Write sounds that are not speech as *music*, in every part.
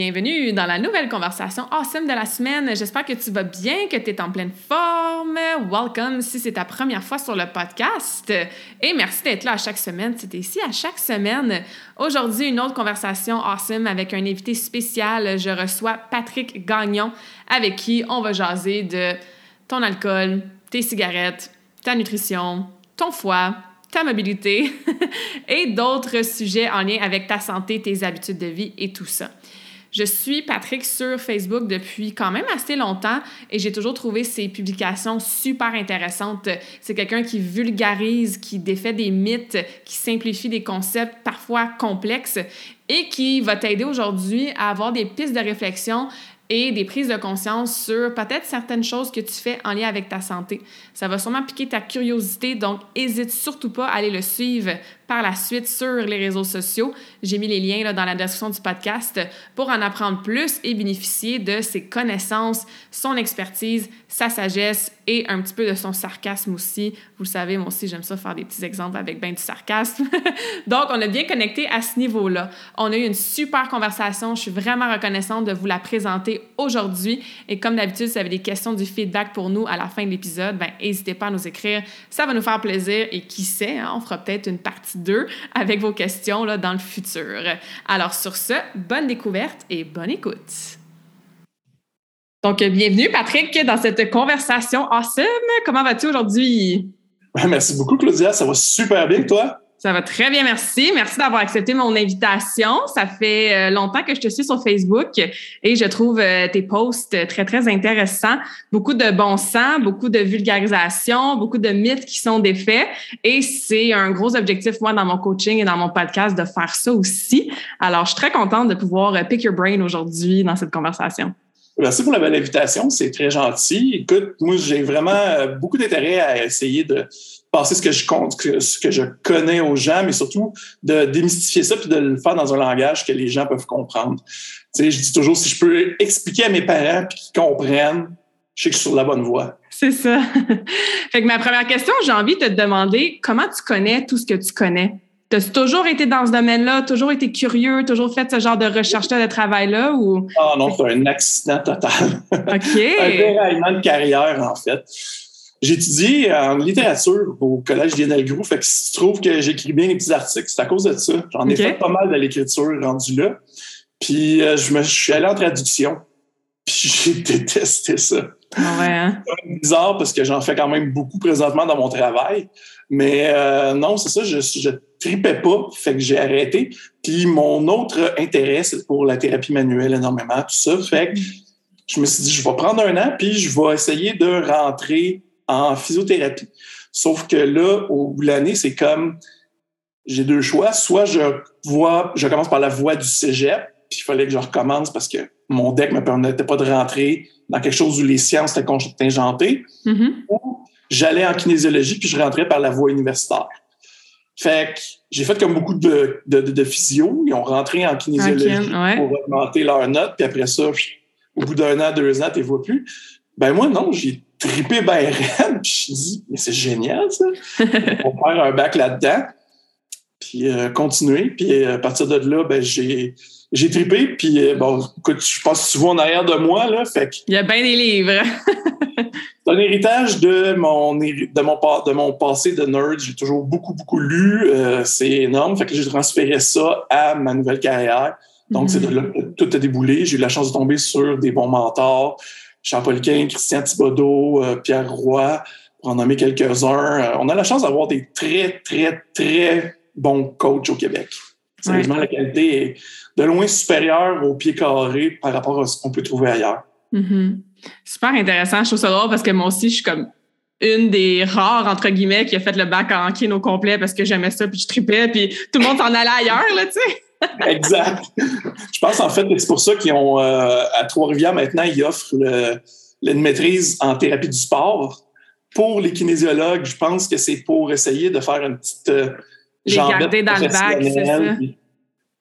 Bienvenue dans la nouvelle conversation awesome de la semaine. J'espère que tu vas bien, que tu es en pleine forme. Welcome si c'est ta première fois sur le podcast. Et merci d'être là à chaque semaine. C'était ici à chaque semaine. Aujourd'hui, une autre conversation awesome avec un invité spécial. Je reçois Patrick Gagnon avec qui on va jaser de ton alcool, tes cigarettes, ta nutrition, ton foie, ta mobilité *laughs* et d'autres sujets en lien avec ta santé, tes habitudes de vie et tout ça. Je suis Patrick sur Facebook depuis quand même assez longtemps et j'ai toujours trouvé ses publications super intéressantes. C'est quelqu'un qui vulgarise, qui défait des mythes, qui simplifie des concepts parfois complexes et qui va t'aider aujourd'hui à avoir des pistes de réflexion et des prises de conscience sur peut-être certaines choses que tu fais en lien avec ta santé. Ça va sûrement piquer ta curiosité, donc n'hésite surtout pas à aller le suivre par la suite sur les réseaux sociaux. J'ai mis les liens dans la description du podcast pour en apprendre plus et bénéficier de ses connaissances, son expertise, sa sagesse et un petit peu de son sarcasme aussi. Vous le savez, moi aussi, j'aime ça faire des petits exemples avec bien du sarcasme. *laughs* Donc, on a bien connecté à ce niveau-là. On a eu une super conversation. Je suis vraiment reconnaissante de vous la présenter aujourd'hui. Et comme d'habitude, si vous avez des questions, du feedback pour nous à la fin de l'épisode, ben, n'hésitez pas à nous écrire. Ça va nous faire plaisir. Et qui sait, hein, on fera peut-être une partie deux avec vos questions là, dans le futur. Alors sur ce, bonne découverte et bonne écoute. Donc, bienvenue Patrick dans cette conversation awesome. Comment vas-tu aujourd'hui? Merci beaucoup Claudia, ça va super bien toi? Ça va très bien, merci. Merci d'avoir accepté mon invitation. Ça fait euh, longtemps que je te suis sur Facebook et je trouve euh, tes posts très, très intéressants. Beaucoup de bon sens, beaucoup de vulgarisation, beaucoup de mythes qui sont défaits. Et c'est un gros objectif, moi, dans mon coaching et dans mon podcast, de faire ça aussi. Alors, je suis très contente de pouvoir euh, pick your brain aujourd'hui dans cette conversation. Merci pour la belle invitation, c'est très gentil. Écoute, moi, j'ai vraiment beaucoup d'intérêt à essayer de passer ce que je compte, ce que je connais aux gens, mais surtout de démystifier ça puis de le faire dans un langage que les gens peuvent comprendre. Tu sais, je dis toujours, si je peux expliquer à mes parents puis qu'ils comprennent, je sais que je suis sur la bonne voie. C'est ça. *laughs* fait que ma première question, j'ai envie de te demander comment tu connais tout ce que tu connais? Tu as toujours été dans ce domaine-là, toujours été curieux, toujours fait ce genre de recherche-là, de travail-là? Ou... Ah non, c'est un accident total. *laughs* OK. un déraillement de carrière, en fait. J'ai étudié en littérature au collège Lionel Groux, fait que si tu trouves que j'écris bien les petits articles, c'est à cause de ça. J'en ai fait pas mal de l'écriture rendu là. Puis euh, je me je suis allé en traduction. Puis *laughs* j'ai détesté ça. Ah ouais, hein? C'est bizarre parce que j'en fais quand même beaucoup présentement dans mon travail. Mais euh, non, c'est ça, je, je tripais pas, fait que j'ai arrêté. Puis mon autre intérêt, c'est pour la thérapie manuelle énormément, tout ça. Fait que je me suis dit, je vais prendre un an, puis je vais essayer de rentrer en physiothérapie. Sauf que là, au bout de l'année, c'est comme j'ai deux choix. Soit je vois, je commence par la voie du cégep, puis il fallait que je recommence parce que mon deck me permettait pas de rentrer dans quelque chose où les sciences étaient contingentées. Mm-hmm. Ou j'allais en kinésiologie, puis je rentrais par la voie universitaire. Fait que j'ai fait comme beaucoup de, de, de, physio. Ils ont rentré en kinésiologie pour augmenter leur note, puis après ça, au bout d'un an, deux ans, tu ne vois plus. Ben moi, non, j'ai tripé ben *laughs* raide. Puis je dis, mais c'est génial, ça. *laughs* On faire un bac là-dedans. Puis euh, continuer. Puis euh, à partir de là, ben, j'ai, j'ai tripé. Puis euh, bon, écoute, je pense souvent en arrière de moi, là. Fait Il y a bien des livres. *laughs* c'est un héritage de mon, de mon, de mon passé de nerd. J'ai toujours beaucoup, beaucoup lu. c'est énorme. Fait que j'ai transféré ça à ma nouvelle carrière. Donc, c'est de là que tout a déboulé. J'ai eu la chance de tomber sur des bons mentors. Jean-Paul Christian Thibodeau, euh, Pierre Roy, pour en nommer quelques-uns. Euh, on a la chance d'avoir des très, très, très bons coachs au Québec. Sérieusement, la qualité est de loin supérieure au pied carré par rapport à ce qu'on peut trouver ailleurs. Mm-hmm. Super intéressant. Je trouve ça drôle parce que moi aussi, je suis comme une des rares, entre guillemets, qui a fait le bac en kin au complet parce que j'aimais ça, puis je tripais, puis tout le monde s'en allait ailleurs, là, tu sais. Exact. Je pense en fait que c'est pour ça qu'ils ont, euh, à Trois-Rivières maintenant, ils offrent le, une maîtrise en thérapie du sport. Pour les kinésiologues, je pense que c'est pour essayer de faire une petite. Euh, les garder dans le bac, c'est ça.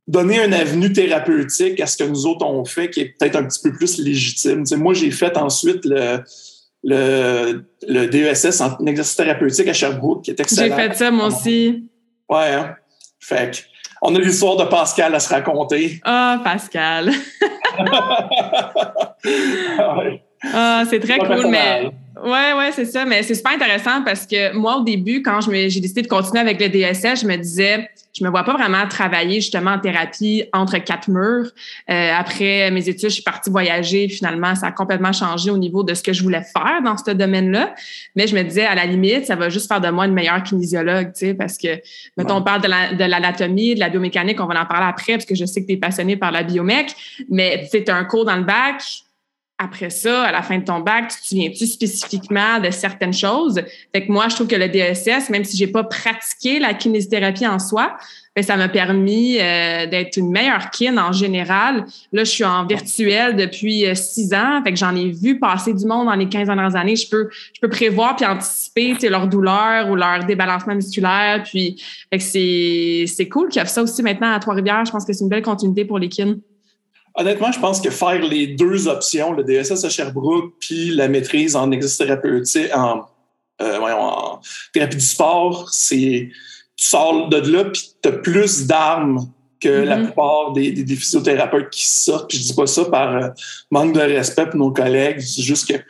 Donner un avenue thérapeutique à ce que nous autres on fait qui est peut-être un petit peu plus légitime. moi, j'ai fait ensuite le, le, le DESS en exercice thérapeutique à Sherbrooke, qui est excellent. J'ai fait ça, moi aussi. Ouais, hein? Fait que, on a l'histoire de Pascal à se raconter. Ah, Pascal. *laughs* ah, c'est très cool, mais Ouais, ouais, c'est ça. Mais c'est super intéressant parce que moi, au début, quand j'ai décidé de continuer avec le DSS, je me disais, je me vois pas vraiment travailler justement en thérapie entre quatre murs. Euh, après mes études, je suis partie voyager. Finalement, ça a complètement changé au niveau de ce que je voulais faire dans ce domaine-là. Mais je me disais, à la limite, ça va juste faire de moi une meilleure kinésiologue, tu sais, parce que, mettons, on parle de l'anatomie, de, la biomécanique, on va en parler après, parce que je sais que tu es passionné par la biomec. Mais tu un cours dans le bac, après ça, à la fin de ton bac, tu te souviens-tu spécifiquement de certaines choses? Fait que moi, je trouve que le DSS, même si j'ai pas pratiqué la kinésithérapie en soi, ben, ça m'a permis euh, d'être une meilleure kin en général. Là, je suis en virtuel depuis euh, six ans. Fait que j'en ai vu passer du monde dans les 15 dernières années. Je peux, je peux prévoir puis anticiper leur douleur ou leur débalancement musculaire. Puis, c'est, c'est cool qu'il y a ça aussi maintenant à Trois-Rivières. Je pense que c'est une belle continuité pour les kins. Honnêtement, je pense que faire les deux options, le DSS à Sherbrooke puis la maîtrise en exercice thérapeutique, en, euh, en thérapie du sport, c'est tu sors de là puis tu as plus d'armes que la mm-hmm. plupart des, des, physiothérapeutes qui sortent. Puis je dis pas ça par euh, manque de respect pour nos collègues, c'est juste que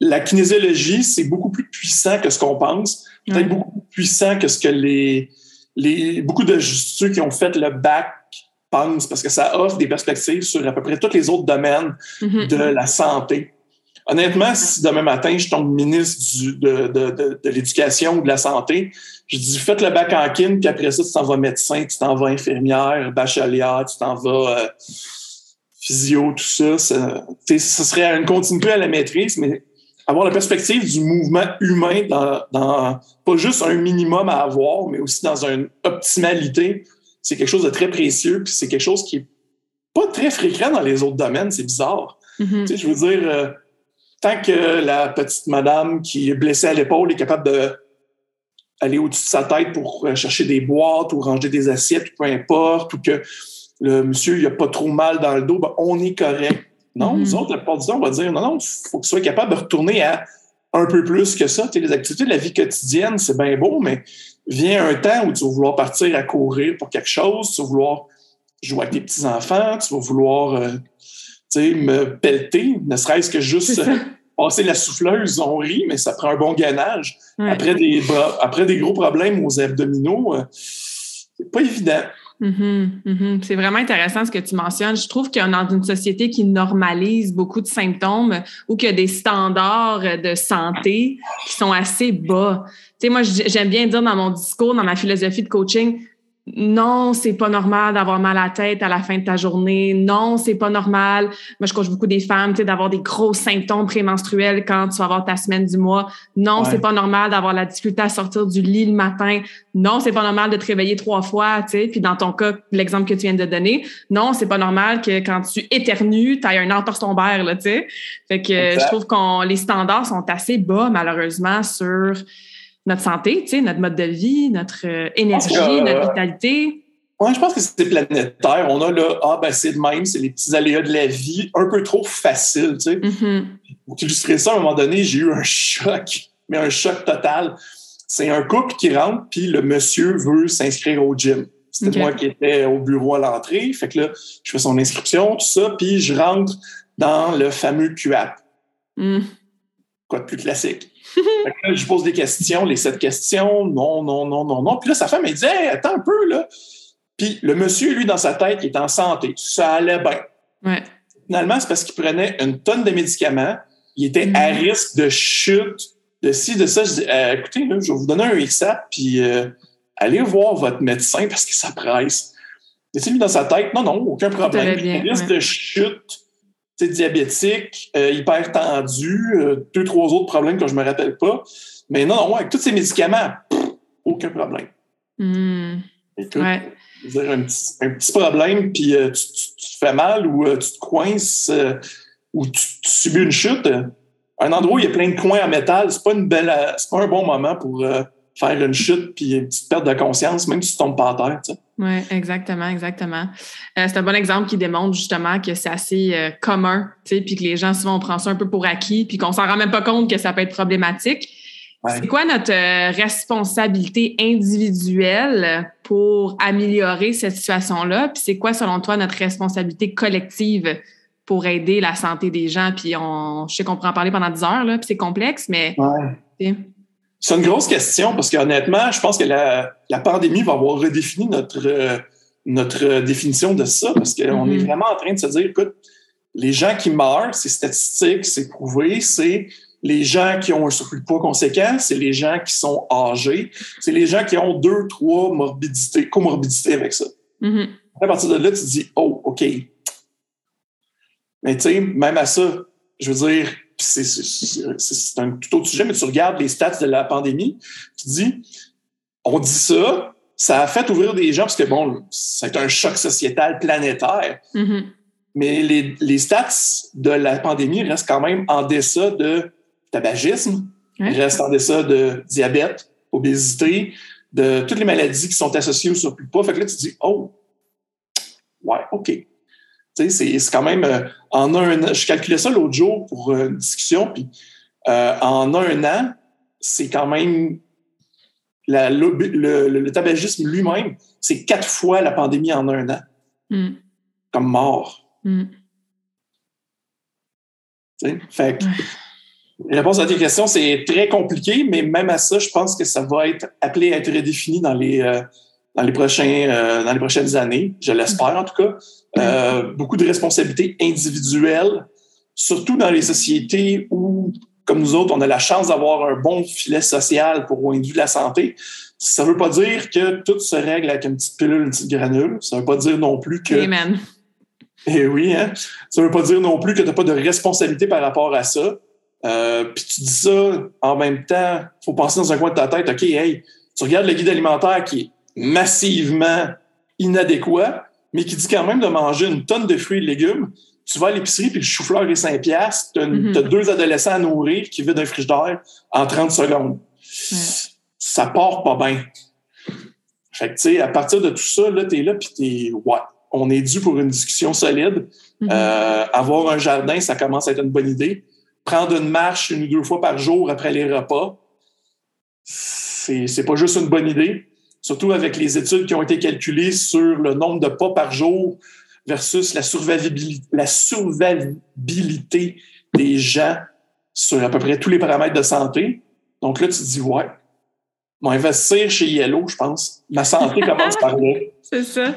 la kinésiologie, c'est beaucoup plus puissant que ce qu'on pense, peut-être beaucoup plus puissant que ce que les, les beaucoup de ceux qui ont fait le bac pense, parce que ça offre des perspectives sur à peu près tous les autres domaines mm-hmm. de la santé. Honnêtement, si demain matin, je tombe ministre du, de, de, de, de l'éducation ou de la santé, je dis faites le bac en kin, puis après ça, tu t'en vas médecin, tu t'en vas infirmière, bachelière, tu t'en vas euh, physio, tout ça. ça ce serait une continuité à la maîtrise, mais avoir la perspective du mouvement humain dans, dans pas juste un minimum à avoir, mais aussi dans une optimalité c'est quelque chose de très précieux, puis c'est quelque chose qui est pas très fréquent dans les autres domaines, c'est bizarre. Mm-hmm. Tu sais, je veux dire, euh, tant que la petite madame qui est blessée à l'épaule est capable de aller au-dessus de sa tête pour euh, chercher des boîtes ou ranger des assiettes, peu importe, ou que le monsieur il a pas trop mal dans le dos, ben, on est correct. Non, mm-hmm. nous autres, la plupart du temps, on va dire non, non, il faut que tu sois capable de retourner à un peu plus que ça. Tu les activités de la vie quotidienne, c'est bien beau, mais vient un temps où tu vas vouloir partir à courir pour quelque chose, tu vas vouloir jouer avec tes petits-enfants, tu vas vouloir euh, me pelleter, ne serait-ce que juste passer la souffleuse, on rit, mais ça prend un bon gainage. Après, des, après des gros problèmes aux abdominaux, euh, c'est pas évident. Mm-hmm, mm-hmm. C'est vraiment intéressant ce que tu mentionnes. Je trouve qu'on est dans une société qui normalise beaucoup de symptômes ou qu'il y a des standards de santé qui sont assez bas. Tu sais, moi, j'aime bien dire dans mon discours, dans ma philosophie de coaching, non, c'est pas normal d'avoir mal à la tête à la fin de ta journée. Non, c'est pas normal. Moi, je coach beaucoup des femmes, tu sais, d'avoir des gros symptômes prémenstruels quand tu vas avoir ta semaine du mois. Non, c'est pas normal d'avoir la difficulté à sortir du lit le matin. Non, c'est pas normal de te réveiller trois fois, tu sais. Puis dans ton cas, l'exemple que tu viens de donner, non, c'est pas normal que quand tu éternues, tu aies un entorse tombaire, là, tu sais. Fait que je trouve que les standards sont assez bas, malheureusement, sur notre santé, notre mode de vie, notre euh, énergie, notre vitalité. Oui, je pense que c'est planétaire. On a là, ah ben c'est de même, c'est les petits aléas de la vie, un peu trop facile, tu sais. Mm-hmm. Pour illustrer ça, à un moment donné, j'ai eu un choc, mais un choc total. C'est un couple qui rentre, puis le monsieur veut s'inscrire au gym. C'était moi qui étais au bureau à l'entrée. Fait que là, je fais son inscription, tout ça, puis je rentre dans le fameux QAP. Mm. Quoi de plus classique? *laughs* je pose des questions, les sept questions, non, non, non, non, non. Puis là, sa femme, elle dit attends un peu, là. Puis le monsieur, lui, dans sa tête, il est en santé. Ça allait bien. Finalement, c'est parce qu'il prenait une tonne de médicaments. Il était à mm. risque de chute, de ci, de ça. Je dis euh, écoutez, je vais vous donner un XAP, puis euh, allez voir votre médecin parce que ça presse. Et lui, dans sa tête, non, non, aucun problème. Bien, risque de chute diabétique, euh, hyper tendu, euh, deux, trois autres problèmes que je ne me rappelle pas. Mais non, non, avec tous ces médicaments, aucun problème. Mm. Écoute, un, petit, un, petit, problème, puis euh, tu, te fais mal ou tu te coinces ou tu, subis une chute. Un endroit où il y a plein de coins en métal, c'est pas une belle, c'est pas un bon moment pour faire une chute puis une petite perte de conscience, même si tu tombes pas à terre. Oui, exactement, exactement. Euh, c'est un bon exemple qui démontre justement que c'est assez euh, commun, tu sais, puis que les gens souvent on prend ça un peu pour acquis, puis qu'on s'en rend même pas compte que ça peut être problématique. C'est quoi notre euh, responsabilité individuelle pour améliorer cette situation-là? Puis c'est quoi, selon toi, notre responsabilité collective pour aider la santé des gens? Puis on, je sais qu'on pourrait en parler pendant 10 heures, là, puis c'est complexe, mais. C'est une grosse question parce qu'honnêtement, je pense que la, pandémie va avoir redéfini notre, euh, notre définition de ça parce qu'on est mm-hmm. vraiment en train de se dire, écoute, les gens qui meurent, c'est statistique, c'est prouvé, c'est les gens qui ont un surplus de poids conséquent, c'est les gens qui sont âgés, c'est les gens qui ont deux, trois morbidités, comorbidités avec ça. Mm-hmm. À partir de là, tu te dis, oh, OK. Mais tu sais, même à ça, je veux dire, c'est un tout autre sujet, mais tu regardes les stats de la pandémie, tu dis, on dit ça, ça a fait ouvrir des gens parce que, bon, c'est un choc sociétal planétaire. Mm-hmm. Mais les, les, stats de la pandémie restent quand même en deçà de tabagisme, restent en deçà de diabète, obésité, de toutes les maladies qui sont associées au surplus de poids. Fait que là, tu dis, oh, ouais, OK. C'est quand même euh, en un Je calculais ça l'autre jour pour euh, une discussion, puis euh, en un an, c'est quand même le, tabagisme lui-même, c'est quatre fois la pandémie en un an. Hmm. Comme mort. Mm. Fait la réponse à tes questions, c'est très compliqué, mais même à ça, je pense que ça va être appelé à être redéfini dans les, dans les, prochains, dans les prochaines années. Je l'espère en tout cas. Euh, beaucoup de responsabilités individuelles, surtout dans les sociétés où, comme nous autres, on a la chance d'avoir un bon filet social pour vue de la santé. Ça ne veut pas dire que tout se règle avec une petite pilule, une petite granule. Ça ne veut pas dire non plus que. Amen. Eh oui, hein? Ça ne veut pas dire non plus que tu n'as pas de responsabilité par rapport à ça. Euh, puis tu dis ça en même temps, il faut penser dans un coin de ta tête, OK, hey, tu regardes le guide alimentaire qui est massivement inadéquat, mais qui dit quand même de manger une tonne de fruits et de légumes. Tu vas à l'épicerie, puis le chou-fleur est 5 piastres. Tu as, mm-hmm. deux adolescents à nourrir qui vident un frigidaire en 30 secondes. Ça part pas bien. Fait que, tu sais, à partir de tout ça, là, t'es là, puis t'es, ouais, on est dû pour une discussion solide. Mm-hmm. Euh, avoir un jardin, ça commence à être une bonne idée. Prendre une marche une ou deux fois par jour après les repas, c'est pas juste une bonne idée surtout avec les études qui ont été calculées sur le nombre de pas par jour versus la survivabilité, des gens sur à peu près tous les paramètres de santé. Donc là, tu te dis, ouais, va investir chez Yellow, je pense. Ma santé commence par là. *laughs* C'est ça.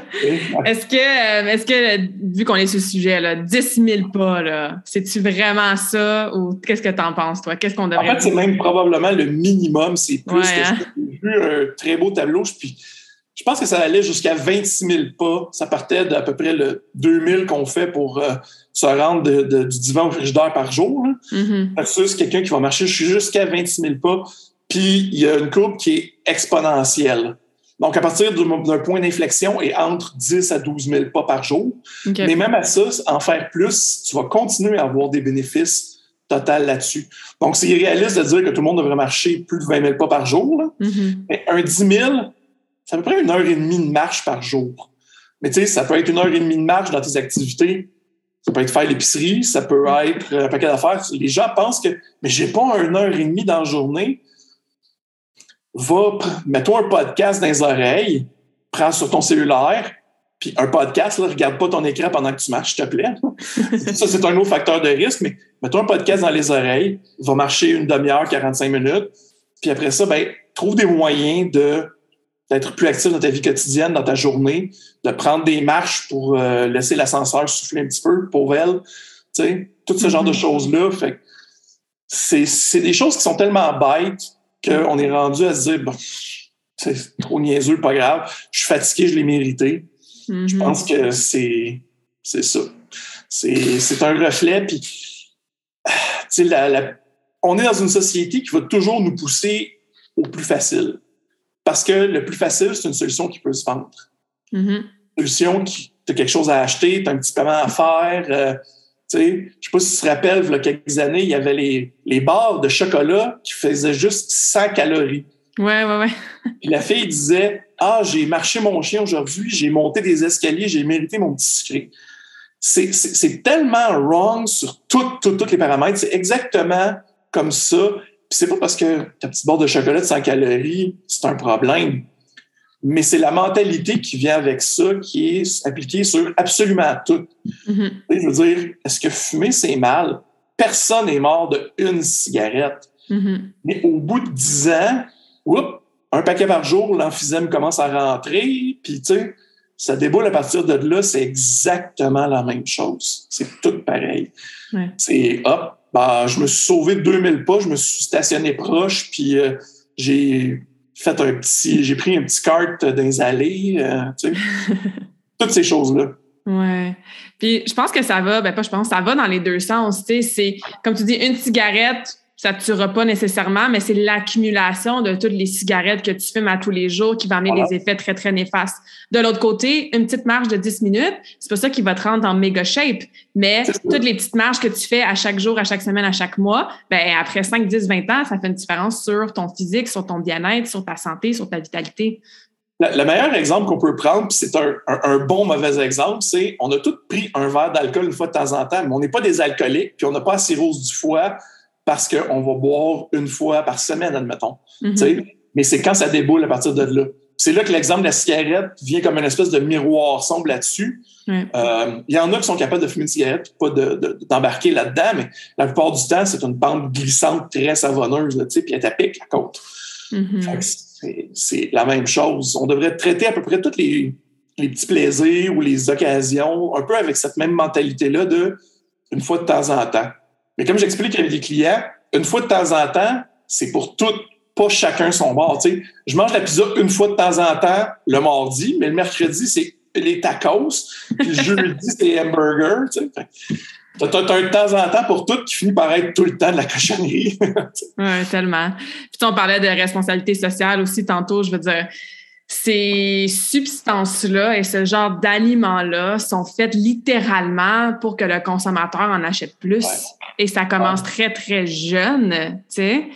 Est-ce que, euh, est-ce que, vu qu'on est sur le sujet, là, 10 000 pas, là, c'est-tu vraiment ça ou qu'est-ce que tu en penses, toi? Qu'est-ce qu'on devrait En fait, c'est même probablement le minimum. C'est plus que hein? j'ai vu un très beau tableau. Puis, je pense que ça allait jusqu'à 26 000 pas. Ça partait d'à peu près le 2000 qu'on fait pour euh, se rendre du divan au frigidaire par jour. Là. Mm-hmm. Versus quelqu'un qui va marcher jusqu'à 26 000 pas. Puis, il y a une courbe qui est exponentielle. Donc, à partir d'un point d'inflexion et entre 10 à 12 000 pas par jour. Mais même à ça, en faire plus, tu vas continuer à avoir des bénéfices total là-dessus. Donc, c'est irréaliste de dire que tout le monde devrait marcher plus de 20 000 pas par jour. Mm-hmm. Mais un 10 000, c'est à peu près une heure et demie de marche par jour. Mais tu sais, ça peut être une heure et demie de marche dans tes activités. Ça peut être faire l'épicerie, ça peut être un paquet d'affaires. Les gens pensent que, mais j'ai pas une heure et demie dans la journée va, mets-toi un podcast dans les oreilles, prends sur ton cellulaire, puis un podcast, là, regarde pas ton écran pendant que tu marches, s'il te plaît. *laughs* ça, c'est un autre facteur de risque, mais mets-toi un podcast dans les oreilles, va marcher une demi-heure, 45 minutes, puis après ça, ben, trouve des moyens de d'être plus actif dans ta vie quotidienne, dans ta journée, de prendre des marches pour euh, laisser l'ascenseur souffler un petit peu pour elle, tu sais, tout ce genre de mm-hmm. choses-là. Fait c'est des choses qui sont tellement bêtes, qu'on est rendu à se dire, bon, c'est trop niaiseux, pas grave, je suis fatigué, je l'ai mérité. Je pense que c'est ça. C'est un reflet. Puis, la, la, on est dans une société qui va toujours nous pousser au plus facile. Parce que le plus facile, c'est une solution qui peut se vendre. Mm-hmm. Une solution qui, tu as quelque chose à acheter, tu as un petit paiement à faire. Euh, je ne sais pas si tu te rappelles, il y a quelques années, il y avait les, les barres de chocolat qui faisaient juste 100 calories. Ouais, ouais, ouais. Puis la fille disait Ah, j'ai marché mon chien aujourd'hui, j'ai monté des escaliers, j'ai mérité mon petit sucré. C'est tellement wrong sur tous les paramètres. C'est exactement comme ça. Puis c'est pas parce que ta petite barre de chocolat de 100 calories, c'est un problème. Mais c'est la mentalité qui vient avec ça qui est appliquée sur absolument tout. Mm-hmm. Je veux dire, est-ce que fumer, c'est mal? Personne n'est mort de une cigarette. Mm-hmm. Mais au bout de 10 ans, un paquet par jour, l'emphysème commence à rentrer, puis tu sais, ça déboule à partir de là, c'est exactement la même chose. C'est tout pareil. C'est hop, bah, je me suis sauvé de 2000 pas, je me suis stationné proche, puis euh, j'ai fait un petit, j'ai pris un petit cart dans les allées, euh, tu sais, *laughs* toutes ces choses-là. Ouais. Puis je pense que ça va, ben pas je pense, ça va dans les deux sens. Tu sais, c'est comme tu dis, une cigarette, ça ne tuera pas nécessairement, mais c'est l'accumulation de toutes les cigarettes que tu fumes à tous les jours qui va amener des effets très, très néfastes. De l'autre côté, une petite marche de 10 minutes, c'est pas ça qui va te rendre en méga shape, mais toutes les petites marches que tu fais à chaque jour, à chaque semaine, à chaque mois, ben après 5, 10, 20 ans, ça fait une différence sur ton physique, sur ton bien-être, sur ta santé, sur ta vitalité. Le meilleur exemple qu'on peut prendre, puis c'est un, un, bon mauvais exemple, c'est on a tous pris un verre d'alcool une fois de temps en temps, mais on n'est pas des alcooliques, puis on n'a pas la cirrhose du foie, parce qu'on va boire une fois par semaine, admettons. Mm-hmm. Mais c'est quand ça déboule à partir de là. C'est là que l'exemple de la cigarette vient comme une espèce de miroir sombre là-dessus. Euh, il y en a qui sont capables de fumer une cigarette pas d'embarquer de, là-dedans, mais la plupart du temps, c'est une pente glissante très savonneuse, puis elle tapique la côte. Mm-hmm. C'est la même chose. On devrait traiter à peu près tous les, les petits plaisirs ou les occasions un peu avec cette même mentalité-là de une fois de temps en temps. Mais comme j'explique avec les clients, une fois de temps en temps, c'est pour tout, pas chacun son bord. je mange la pizza une fois de temps en temps le mardi, mais le mercredi, c'est les tacos. Puis le jeudi, *laughs* c'est les hamburgers. Tu as, un temps en temps pour tout qui finit par être tout le temps de la cochonnerie. *laughs* oui, tellement. Puis on parlait de responsabilité sociale aussi tantôt, je veux dire ces substances-là et ce genre d'aliments-là sont faites littéralement pour que le consommateur en achète plus. Et ça commence très, très jeune, tu sais.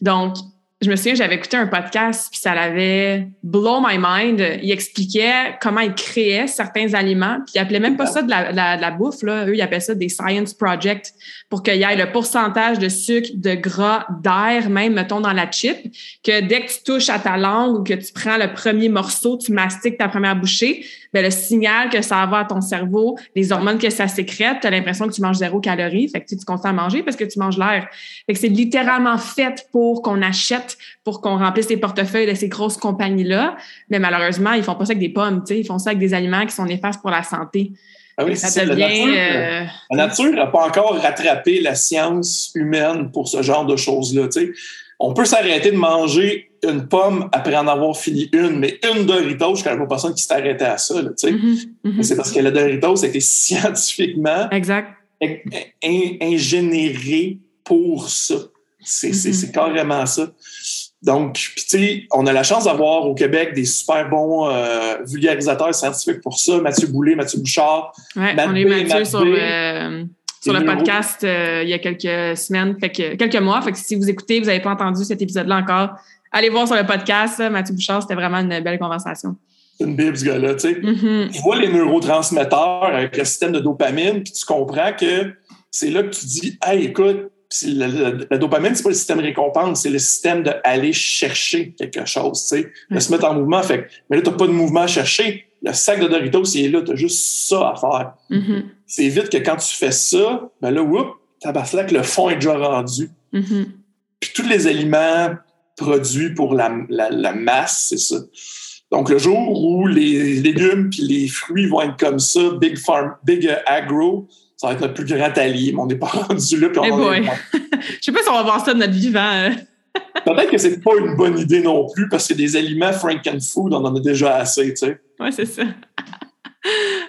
Donc, je me souviens, j'avais écouté un podcast, puis ça l'avait blow my mind. Il expliquait comment il créait certains aliments, puis il appelait même pas ça de la, bouffe, là. Eux, ils appellent ça des science projects pour qu'il y ait le pourcentage de sucre, de gras, d'air, même, mettons, dans la chip, que dès que tu touches à ta langue ou que tu prends le premier morceau, tu mastiques ta première bouchée, ben, le signal que ça va à ton cerveau, les hormones que ça sécrète, tu as l'impression que tu manges zéro calorie. Fait que tu, continues à manger parce que tu manges l'air. Fait que c'est littéralement fait pour qu'on achète, pour qu'on remplisse les portefeuilles de ces grosses compagnies-là. Mais malheureusement, ils font pas ça avec des pommes, tu sais. Ils font ça avec des aliments qui sont néfastes pour la santé. Ah oui, ça devient, euh, la nature n'a pas encore rattrapé la science humaine pour ce genre de choses-là. Tu sais on peut s'arrêter de manger une pomme après en avoir fini une, mais une Doritos, je connais pas personne qui s'est arrêté à ça. Là, mm-hmm. C'est parce que la Doritos a été *laughs* scientifiquement exact. ingénéré pour ça. C'est mm-hmm. carrément ça. Donc, tu sais, on a la chance d'avoir au Québec des super bons euh, vulgarisateurs scientifiques pour ça. Mathieu Boulay, Mathieu Bouchard. Ouais, on a eu Mathieu sur le sur le podcast euh, il y a quelques semaines, fait que, quelques mois. Fait que si vous écoutez, vous n'avez pas entendu cet épisode-là encore, allez voir sur le podcast. Mathieu Bouchard, c'était vraiment une belle conversation. C'est une bible, ce gars-là. Tu sais. Mm-hmm. Tu vois les neurotransmetteurs avec le système de dopamine, puis tu comprends que c'est là que tu dis Hey, écoute, la, dopamine, c'est pas le système récompense, c'est le système d'aller chercher quelque chose, tu sais, de se mettre en mouvement. Fait mais là, tu n'as pas de mouvement à chercher. Le sac de Doritos, il est là, tu as juste ça à faire. Mm-hmm. C'est vite que quand tu fais ça, ben là, whoop, que le fond est déjà rendu. Mm-hmm. Puis tous les aliments produits pour la, masse, c'est ça. Donc, le jour où les légumes puis les fruits vont être comme ça, Big Farm, Big Agro, ça va être notre plus grand allié, mais on n'est pas *laughs* rendu là. Puis on hey *laughs* Je sais pas si on va voir ça de notre vivant. Hein. *laughs* Peut-être que c'est pas une bonne idée non plus, parce que des aliments frankenfood, on en a déjà assez, tu sais. Oui, c'est ça.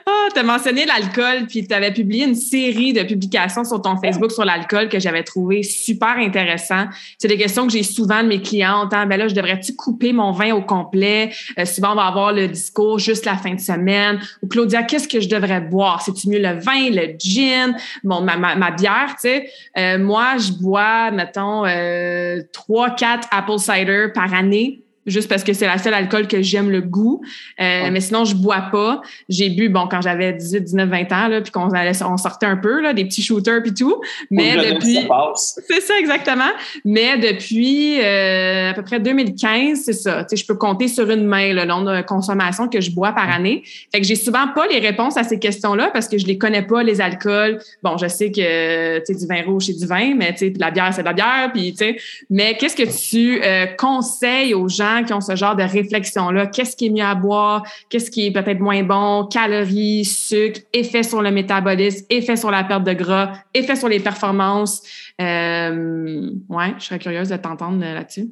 Oh, tu as mentionné l'alcool, puis tu avais publié une série de publications sur ton Facebook sur l'alcool que j'avais trouvé super intéressant. C'est des questions que j'ai souvent de mes clients. Hein, ben là, je devrais-tu couper mon vin au complet? Euh, souvent, on va avoir le discours juste la fin de semaine. Ou Claudia, qu'est-ce que je devrais boire? C'est-tu mieux le vin, le gin, bon, ma, ma, bière, tu sais? Euh, moi, je bois, mettons, euh, 3, 4 apple cider par année juste parce que c'est la seule alcool que j'aime le goût. Euh, mais sinon, je bois pas. J'ai bu, bon, quand j'avais 18, 19, 20 ans, là, puis qu'on on sortait un peu, là, des petits shooters puis tout. Mais depuis... *laughs* C'est ça, exactement. Mais depuis euh, à peu près 2015, c'est ça. Tu sais, je peux compter sur une main le nombre de consommations que je bois par année. Fait que j'ai souvent pas les réponses à ces questions-là parce que je les connais pas, les alcools. Bon, je sais que, tu sais, du vin rouge, c'est du vin, mais tu sais, de la bière, c'est de la bière, puis tu sais. Mais qu'est-ce que tu euh, conseilles aux gens qui ont ce genre de réflexion-là. Qu'est-ce qui est mieux à boire? Qu'est-ce qui est peut-être moins bon? Calories, sucre, effet sur le métabolisme, effet sur la perte de gras, effet sur les performances. Euh, ouais, je serais curieuse de t'entendre là-dessus.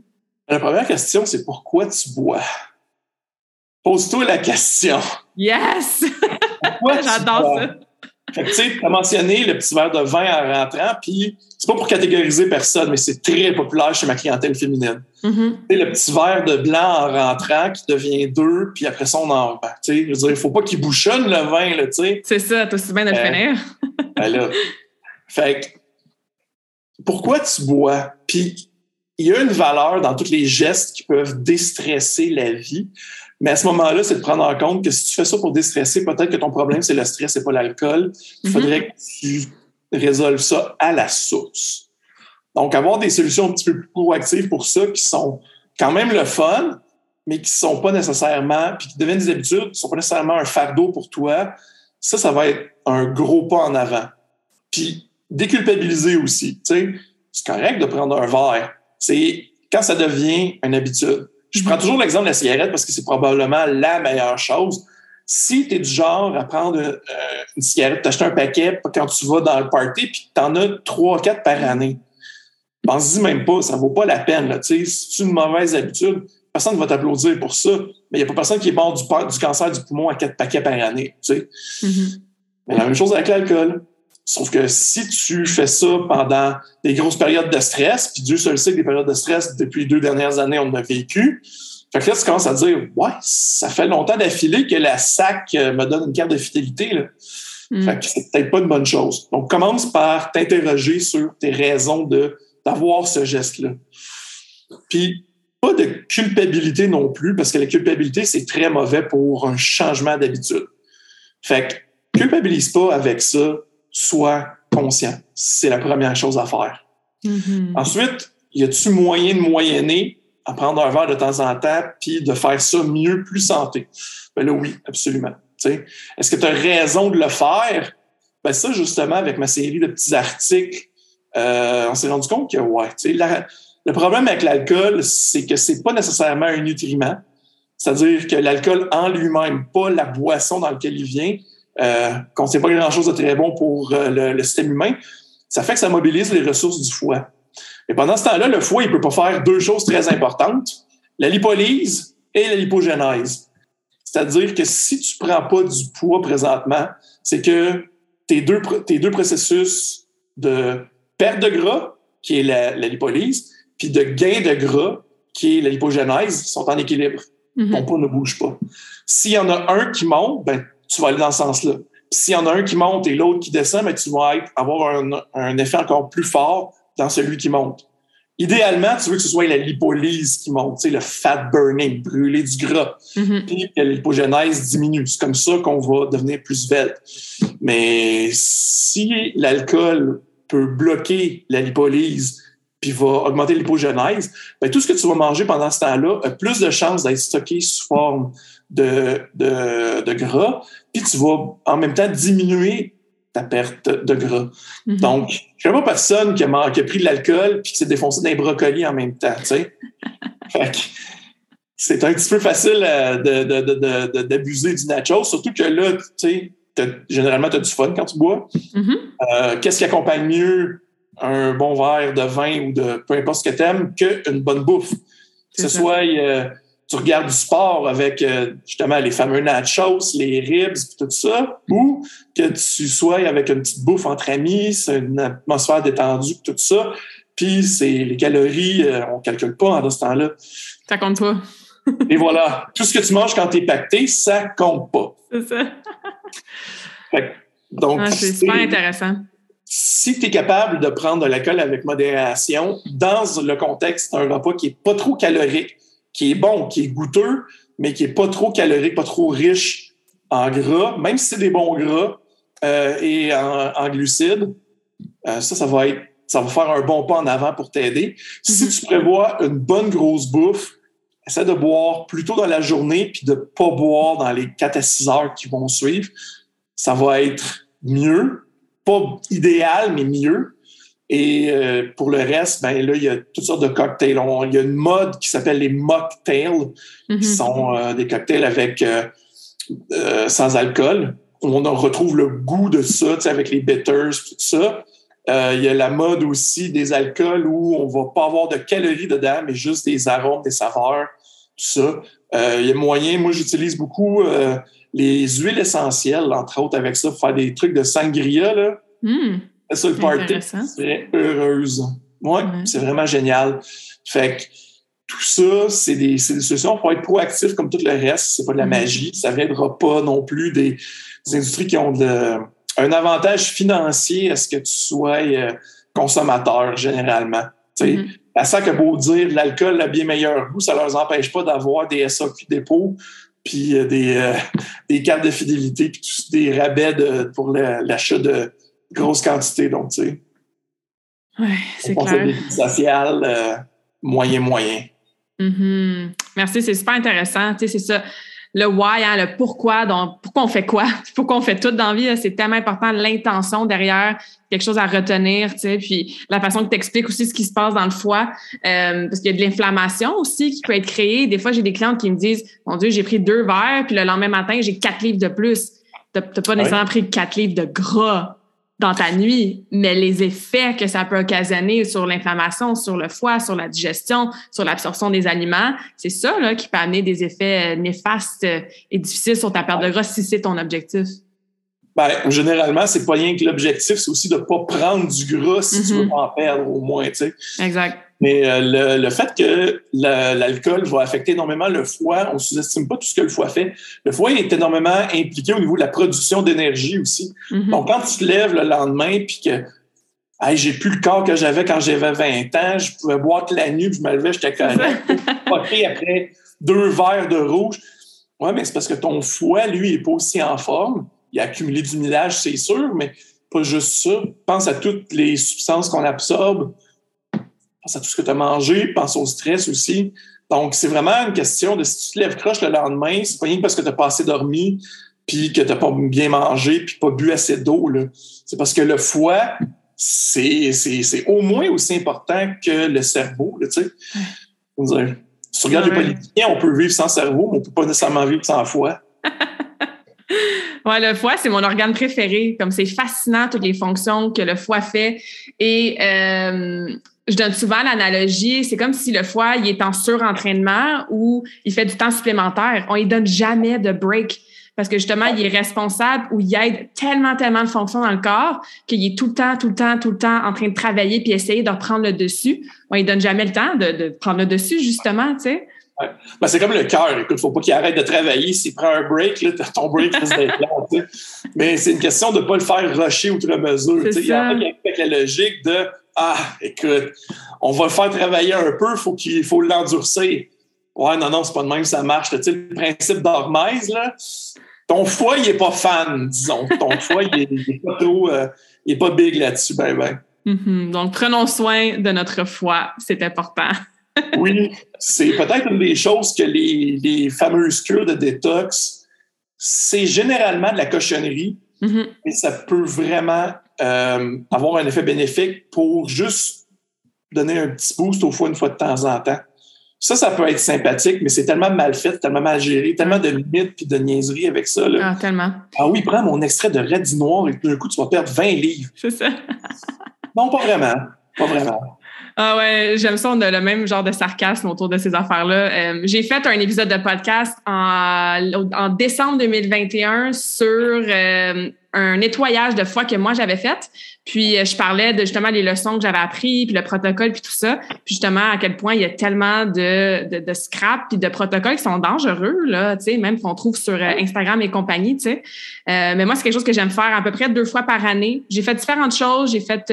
La première question, c'est pourquoi tu bois? Pose-toi la question. Yes! *laughs* J'adore ça. Fait que, tu sais, as mentionné le petit verre de vin en rentrant, puis c'est pas pour catégoriser personne, mais c'est très populaire chez ma clientèle féminine. Mm-hmm. Tu sais, le petit verre de blanc en rentrant qui devient deux, puis après ça, on en... Ben, tu sais, je veux dire, il faut pas qu'il bouchonne le vin, là, tu sais. C'est ça, t'as aussi bien de le euh, finir. *laughs* ben là, fait que, pourquoi tu bois? Puis, il y a une valeur dans tous les gestes qui peuvent déstresser la vie. Mais à ce moment-là, c'est de prendre en compte que si tu fais ça pour déstresser, peut-être que ton problème, c'est le stress et pas l'alcool. Il faudrait que tu résolves ça à la source. Donc, avoir des solutions un petit peu plus proactives pour ça, qui sont quand même le fun, mais qui ne sont pas nécessairement, puis qui deviennent des habitudes, qui ne sont pas nécessairement un fardeau pour toi, ça, ça va être un gros pas en avant. Puis, déculpabiliser aussi. Tu sais, c'est correct de prendre un verre. C'est quand ça devient une habitude. Je prends toujours l'exemple de la cigarette parce que c'est probablement la meilleure chose. Si tu es du genre à prendre euh, une cigarette, t'acheter un paquet quand tu vas dans le party, puis tu en as trois, quatre par année, pense-y même pas, ça vaut pas la peine. Là, si c'est une mauvaise habitude, personne ne va t'applaudir pour ça, mais il n'y a pas personne qui est mort du, du, cancer du poumon à quatre paquets par année. Mm-hmm. Mais la même chose avec l'alcool. Sauf que si tu fais ça pendant des grosses périodes de stress, puis Dieu seul sait que des périodes de stress, depuis les deux dernières années, on a vécu. Fait que là, tu commences à dire, ouais, ça fait longtemps d'affilée que la SAC me donne une carte de fidélité. Là. Mm. Fait que c'est peut-être pas une bonne chose. Donc, commence par t'interroger sur tes raisons de, d'avoir ce geste-là. Puis, pas de culpabilité non plus, parce que la culpabilité, c'est très mauvais pour un changement d'habitude. Fait que culpabilise pas avec ça sois conscient. C'est la première chose à faire. Mm-hmm. Ensuite, y a-tu moyen de moyenner à prendre un verre de temps en temps puis de faire ça mieux, plus santé? Ben là, oui, absolument. Est-ce que tu as raison de le faire? Ben ça, justement, avec ma série de petits articles, euh, on s'est rendu compte que, ouais, le problème avec l'alcool, c'est que c'est pas nécessairement un nutriment. C'est-à-dire que l'alcool en lui-même, pas la boisson dans laquelle il vient, euh, qu'on ne sait pas grand-chose de très bon pour euh, le, système humain, ça fait que ça mobilise les ressources du foie. Et pendant ce temps-là, le foie, il peut pas faire deux choses très importantes, la lipolyse et la lipogénèse. C'est-à-dire que si tu prends pas du poids présentement, c'est que tes deux, tes deux processus de perte de gras, qui est la, lipolyse, puis de gain de gras, qui est la lipogénèse, sont en équilibre. Mm-hmm. Ton poids ne bouge pas. S'il y en a un qui monte, ben, tu vas aller dans ce sens-là. S'il y en a un qui monte et l'autre qui descend, mais tu vas avoir un, effet encore plus fort dans celui qui monte. Idéalement, tu veux que ce soit la lipolyse qui monte, le fat burning, brûler du gras, mm-hmm. puis que l'hypogénèse diminue. C'est comme ça qu'on va devenir plus svelte. Mais si l'alcool peut bloquer la lipolyse puis va augmenter l'hypogénèse, ben, tout ce que tu vas manger pendant ce temps-là a plus de chances d'être stocké sous forme de, de, de, gras, puis tu vas en même temps diminuer ta perte de gras. Mm-hmm. Donc, je ne pas personne qui a, qui a pris de l'alcool puis qui s'est défoncé d'un brocoli en même temps, tu sais. *laughs* c'est un petit peu facile euh, d'abuser du nacho, surtout que là, tu sais, généralement, tu as du fun quand tu bois. Mm-hmm. Euh, qu'est-ce qui accompagne mieux un bon verre de vin ou de peu importe ce que tu aimes qu'une bonne bouffe? Que ce soit tu regardes du sport avec euh, justement les fameux nachos, les ribs, tout ça, ou que tu sois avec une petite bouffe entre amis, c'est une atmosphère détendue, tout ça, puis c'est les calories, on euh, on calcule pas en ce temps-là. Ça compte pas. *laughs* Et voilà, tout ce que tu manges quand tu es pacté, ça compte pas. C'est ça. donc, ah, c'est super intéressant. Si tu es capable de prendre de l'alcool avec modération, dans le contexte d'un repas qui est pas trop calorique, qui est bon, qui est goûteux, mais qui est pas trop calorique, pas trop riche en gras, même si c'est des bons gras euh, et en, glucides, euh, ça, ça va être, ça va faire un bon pas en avant pour t'aider. Si mhm. tu prévois une bonne grosse bouffe, essaie de boire plutôt dans la journée puis de pas boire dans les 4 à 6 heures qui vont suivre. Ça va être mieux. Pas idéal, mais mieux. Et euh, pour le reste, ben là, il y a toutes sortes de cocktails. il y a une mode qui s'appelle les mocktails, qui mm-hmm. sont euh, des cocktails avec euh, sans alcool. On retrouve le goût de ça, avec les bitters, tout ça. il y a la mode aussi des alcools où on va pas avoir de calories dedans, mais juste des arômes, des saveurs, tout ça. il y a moyen, moi j'utilise beaucoup les huiles essentielles, entre autres, avec ça, pour faire des trucs de sangria. Là. Mm ça, le party serait heureuse. Ouais, c'est vraiment génial. Fait que tout ça, c'est des, des, solutions pour être proactif comme tout le reste. C'est pas de la mm-hmm. magie. Ça viendra pas non plus des, industries qui ont de, un avantage financier à ce que tu sois euh, consommateur généralement. Tu sais, mm-hmm. À ça que beau dire l'alcool a bien meilleur goût, ça leur empêche pas d'avoir des SAQ dépôts puis euh, des, euh, des cartes de fidélité, puis des rabais pour l'achat de, grosse quantité, donc, tu sais. Oui, c'est clair. social, euh, moyen, moyen. Mm-hmm. Merci, c'est super intéressant. Tu sais, c'est ça. Le why, hein, le pourquoi, donc pourquoi on fait quoi, *laughs* pourquoi on fait tout dans la vie, c'est tellement important, l'intention derrière, quelque chose à retenir, tu sais, puis la façon que tu expliques aussi ce qui se passe dans le foie, euh, parce qu'il y a de l'inflammation aussi qui peut être créée. Des fois, j'ai des clientes qui me disent, mon Dieu, j'ai pris deux verres, puis le lendemain matin, j'ai quatre livres de plus. Tu n'as pas nécessairement pris quatre livres de gras dans ta nuit, mais les effets que ça peut occasionner sur l'inflammation, sur le foie, sur la digestion, sur l'absorption des aliments, c'est ça là, qui peut amener des effets euh, néfastes euh, et difficiles sur ta perte de gras si c'est ton objectif. Ben, généralement, c'est pas rien que l'objectif, c'est aussi de ne pas prendre du gras si tu veux mm-hmm. en perdre au moins. Tu sais. Exact. Mais euh, le, fait que l'alcool va affecter énormément le foie, on ne sous-estime pas tout ce que le foie fait. Le foie est énormément impliqué au niveau de la production d'énergie aussi. Mm-hmm. Donc, quand tu te lèves le lendemain puis que hey, j'ai plus le corps que j'avais quand j'avais 20 ans, je pouvais boire toute la nuit, puis je me levais, j'étais *laughs* correct. après deux verres de rouge. Oui, mais c'est parce que ton foie, lui, n'est pas aussi en forme il a accumulé du millage, c'est sûr, mais pas juste ça. Pense à toutes les substances qu'on absorbe. Pense à tout ce que tu as mangé. Pense au stress aussi. Donc, c'est vraiment une question de si tu te lèves croche le lendemain, c'est pas rien parce que tu n'as pas assez dormi, puis que tu n'as pas bien mangé, puis pas bu assez d'eau. C'est parce que le foie, c'est au moins aussi important que le cerveau. Là, tu sais. Si tu regardes les politiciens, on peut vivre sans cerveau, mais on ne peut pas nécessairement vivre sans foie. *laughs* Ouais, le foie, c'est mon organe préféré. Comme c'est fascinant toutes les fonctions que le foie fait. Et euh, je donne souvent l'analogie, c'est comme si le foie, il est en surentraînement ou il fait du temps supplémentaire. On ne donne jamais de break parce que justement, il est responsable ou il aide tellement, tellement de fonctions dans le corps qu'il est tout le temps, tout le temps, tout le temps en train de travailler puis essayer de reprendre le dessus. On ne donne jamais le temps de, de prendre le dessus, justement, tu sais. Ben, c'est comme le cœur. Écoute, faut pas qu'il arrête de travailler. S'il prend un break, là, ton break risque d'être long. Mais c'est une question de ne pas le faire rusher outre mesure. Il y en a qui avec la logique de Ah, écoute, on va le faire travailler un peu, faut il faut l'endurcir. Ouais, non, non, c'est pas de même que ça marche. Tu sais, le principe d'Hormèse, là, ton foie, il n'est pas fan, disons. Ton *laughs* foie, il n'est pas trop. Euh, il est pas big là-dessus, ben, ben. Mm-hmm. Donc, prenons soin de notre foie, c'est important *laughs* oui, c'est peut-être une des choses que les, fameuses cures de détox, c'est généralement de la cochonnerie, mm-hmm. mais ça peut vraiment euh, avoir un effet bénéfique pour juste donner un petit boost au foie une fois de temps en temps. Ça, ça peut être sympathique, mais c'est tellement mal fait, tellement mal géré, tellement de limites et de niaiseries avec ça. Ah, tellement. Ah oui, prends mon extrait de Red Noir et d'un coup, tu vas perdre 20 livres. C'est ça. *laughs* non, pas vraiment. Pas vraiment. Ah ouais, j'aime ça, on a le même genre de sarcasme autour de ces affaires-là. Euh, j'ai fait un épisode de podcast en, en décembre 2021 sur euh, un nettoyage de foie que moi j'avais fait. Puis euh, je parlais de justement les leçons que j'avais apprises, puis le protocole, puis tout ça. Puis justement à quel point il y a tellement de, de, de scrap puis de protocoles qui sont dangereux là, tu sais, même qu'on trouve sur euh, Instagram et compagnie, tu sais. Euh, mais moi c'est quelque chose que j'aime faire à peu près deux fois par année. J'ai fait différentes choses, j'ai fait,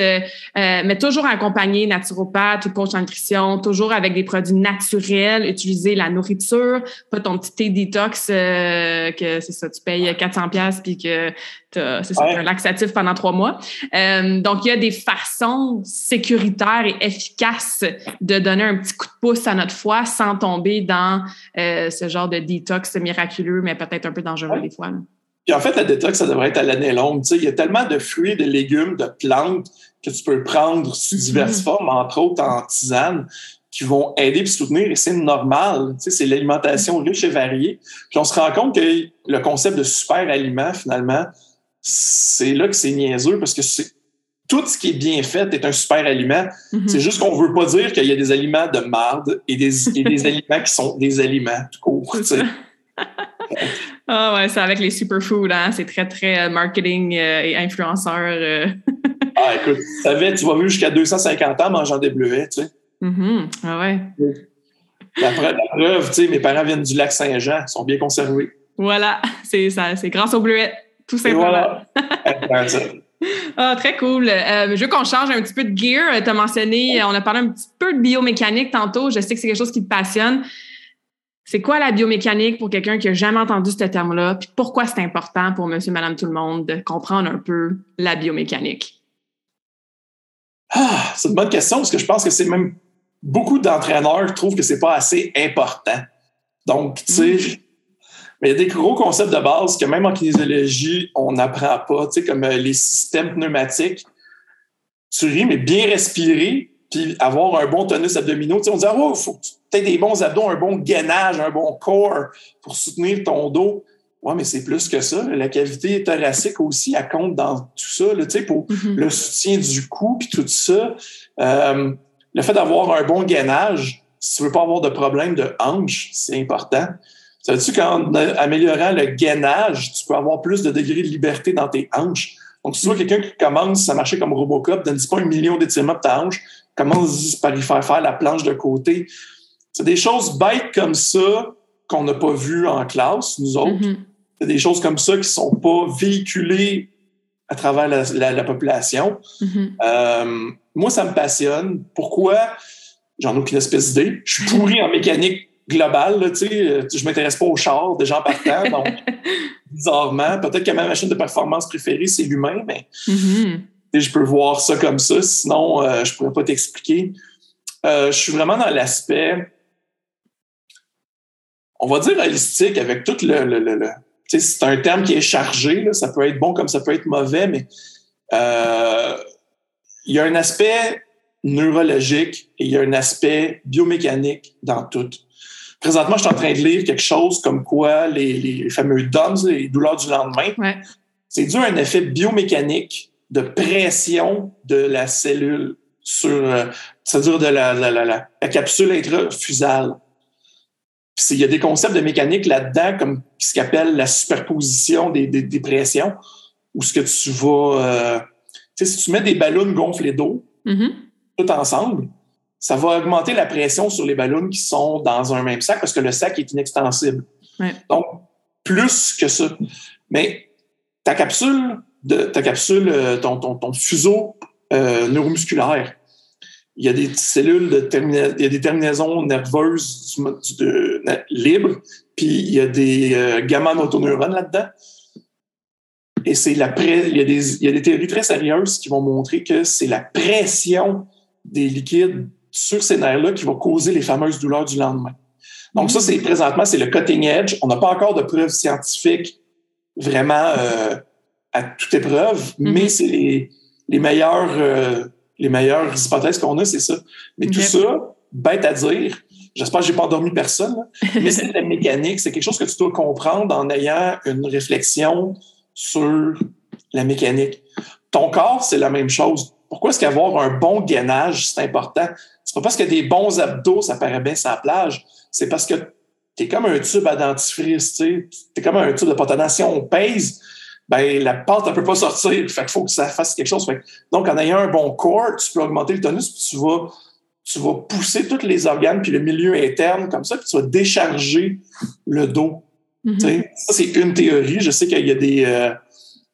mais toujours accompagné naturopathe ou coach en nutrition, toujours avec des produits naturels, utiliser la nourriture, pas ton petit thé détox que c'est ça, tu payes 400 pièces puis que c'est un laxatif pendant trois mois. Euh, donc, il y a des façons sécuritaires et efficaces de donner un petit coup de pouce à notre foie sans tomber dans euh, ce genre de détox miraculeux, mais peut-être un peu dangereux des fois. Puis en fait, la détox, ça devrait être à l'année longue. il y a tellement de fruits, de légumes, de plantes que tu peux prendre sous diverses mm-hmm. formes, entre autres en tisane, qui vont aider et soutenir, et c'est normal. c'est l'alimentation riche et variée. Puis on se rend compte que le concept de super aliment, finalement, c'est là que c'est niaiseux parce que c'est tout ce qui est bien fait est un super aliment. Mhm. C'est juste qu'on veut pas dire qu'il y a des aliments de marde et des, des *laughs* aliments qui sont des aliments tout court. *laughs* Ah ouais, c'est avec les superfoods, hein? C'est très, très euh, marketing euh, et influenceur. Euh. *laughs* ah, écoute, tu savais, tu vas vivre jusqu'à 250 ans mangeant des bleuets, tu sais. Mm-hmm. Ah ouais. La preuve, tu sais, mes parents viennent du lac Saint-Jean, ils sont bien conservés. Voilà, c'est ça, c'est grâce aux bleuets tout simplement. *laughs* ah, très cool. Euh, je veux qu'on change un petit peu de gear. Tu as mentionné, on a parlé un petit peu de biomécanique tantôt. Je sais que c'est quelque chose qui te passionne. C'est quoi la biomécanique pour quelqu'un qui n'a jamais entendu ce terme-là? Puis pourquoi c'est important pour monsieur, madame, tout le monde de comprendre un peu la biomécanique? Ah, c'est une bonne question parce que je pense que c'est même beaucoup d'entraîneurs trouvent que c'est pas assez important. Donc, tu sais, mm. Mais il y a des gros concepts de base que même en kinésiologie, on n'apprend pas, tu sais, comme euh, les systèmes pneumatiques. Tu ris, mais bien respirer, puis avoir un bon tonus abdominaux. Tu sais, on dit, ah, il faut que tu aies des bons abdos, un bon gainage, un bon corps pour soutenir ton dos. Oui, mais c'est plus que ça. La cavité thoracique aussi, elle compte dans tout ça, tu sais, pour mm-hmm. le soutien du cou, puis tout ça. Euh, le fait d'avoir un bon gainage, si tu veux pas avoir de problème de hanche, c'est important. Dire qu'en améliorant le gainage, tu peux avoir plus de degrés de liberté dans tes hanches? Donc, si tu vois quelqu'un qui commence à marcher comme Robocop, donne-dis pas un million d'étirements de ta hanche, commence par y faire faire la planche de côté. C'est des choses bêtes comme ça qu'on n'a pas vues en classe, nous autres. Mm-hmm. C'est des choses comme ça qui sont pas véhiculées à travers la, population. Mm-hmm. euh, moi, ça me passionne. Pourquoi? J'en ai aucune espèce d'idée. Je suis pourri en mécanique global. Là, je m'intéresse pas aux chars de gens partant, donc *laughs* bizarrement, peut-être que ma machine de performance préférée, c'est l'humain, mais mm-hmm. je peux voir ça comme ça, sinon euh, je pourrais pas t'expliquer. Euh, je suis vraiment dans l'aspect, on va dire holistique, avec tout le... le, c'est un terme qui est chargé, ça peut être bon comme ça peut être mauvais, mais euh, il y a un aspect neurologique et il y a un aspect biomécanique dans tout. Présentement, je suis en train de lire quelque chose comme quoi les, fameux DOMS, les douleurs du lendemain, c'est dû à un effet biomécanique de pression de la cellule sur, euh, c'est-à-dire de la, la, la, la, capsule intrafusale. Il y a des concepts de mécanique là-dedans, comme ce qu'on appelle la superposition des, des, pressions, où ce que tu vas... Euh, si tu mets des ballons gonflés d'eau, mm-hmm. tout ensemble, ça va augmenter la pression sur les ballons qui sont dans un même sac parce que le sac est inextensible. Donc, plus que ça. Mais ta capsule, de, ta capsule euh, ton, ton, fuseau euh, neuromusculaire, il y a des cellules de il y a des terminaisons nerveuses libres, puis il y a des euh, gamma motoneurones là-dedans. Et c'est la il, y a des, il y a des théories très sérieuses qui vont montrer que c'est la pression des liquides sur ces nerfs-là qui va causer les fameuses douleurs du lendemain. Donc, ça, c'est présentement, c'est le cutting edge. On n'a pas encore de preuves scientifiques vraiment euh, à toute épreuve, mm-hmm. mais c'est les, les meilleures, euh, les meilleures hypothèses qu'on a, c'est ça. Mais tout ça, bête à dire, j'espère que j'ai pas endormi personne, *laughs* mais c'est la mécanique, c'est quelque chose que tu dois comprendre en ayant une réflexion sur la mécanique. Ton corps, c'est la même chose pourquoi est-ce qu'avoir un bon gainage, c'est important? C'est pas parce que des bons abdos, ça paraît bien la plage. C'est parce que tu es comme un tube à dentifrice, tu es comme un tube de pâte Si on pèse, ben, la pâte, elle peut pas sortir. Fait qu'il faut que ça fasse quelque chose. donc, en ayant un bon corps, tu peux augmenter le tonus, puis tu vas, tu vas pousser tous les organes, puis le milieu interne, comme ça, puis tu vas décharger le dos. Mm-hmm. Ça, c'est une théorie. Je sais qu'il y a des, euh,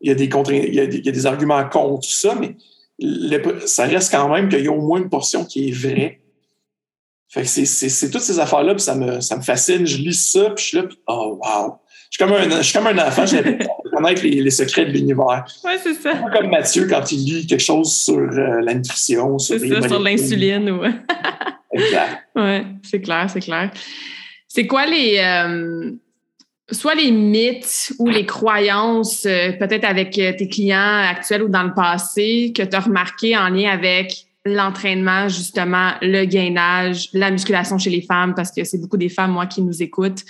il y a des, contre, il y a des, arguments contre ça, mais ça reste quand même qu'il y a au moins une portion qui est vraie. Fait que c'est toutes ces affaires-là, puis ça me, ça me fascine. Je lis ça, puis je suis là, puis oh, wow! Je suis comme un, je suis comme un enfant, j'ai connaître les, les, secrets de l'univers. Oui, c'est ça. Comme Mathieu quand il lit quelque chose sur euh, la nutrition, sur, ça, sur l'insuline. Ou... exact. *laughs* Oui, c'est clair, c'est clair. C'est quoi les. Euh, soit les mythes ou les croyances, euh, peut-être avec tes clients actuels ou dans le passé, que tu as remarqué en lien avec l'entraînement, justement, le gainage, la musculation chez les femmes, parce que c'est beaucoup des femmes, moi, qui nous écoutent.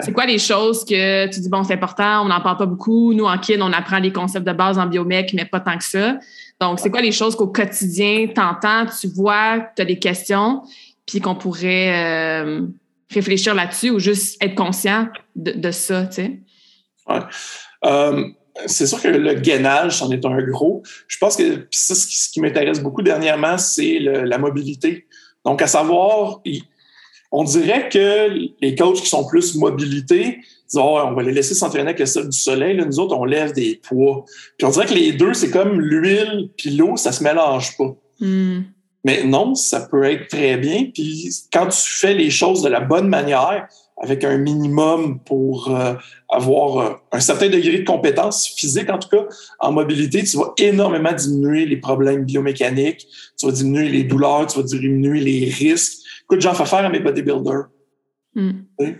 C'est quoi les choses que tu dis, bon, c'est important, on n'en parle pas beaucoup. Nous, en KIN, on apprend les concepts de base en biomec, mais pas tant que ça. Donc, c'est quoi les choses qu'au quotidien, tu entends, tu vois, tu as des questions, puis qu'on pourrait euh, réfléchir là-dessus ou juste être conscient de, ça, tu sais? Ouais. Euh, c'est sûr que le gainage, c'en est un gros. Je pense que ça, ce qui, m'intéresse beaucoup dernièrement, c'est la mobilité. Donc, à savoir, on dirait que les coachs qui sont plus mobilité disent oh, on va les laisser s'entraîner avec le sol du soleil. Là, nous autres, on lève des poids. Puis on dirait que les deux, c'est comme l'huile puis l'eau, ça se mélange pas. Hmm. Mais non, ça peut être très bien. Puis quand tu fais les choses de la bonne manière, avec un minimum pour euh, avoir euh, un certain degré de compétence physique, en tout cas, en mobilité, tu vas énormément diminuer les problèmes biomécaniques, tu vas diminuer les douleurs, tu vas diminuer les risques. Écoute, j'en fais faire à mes bodybuilders. Mm.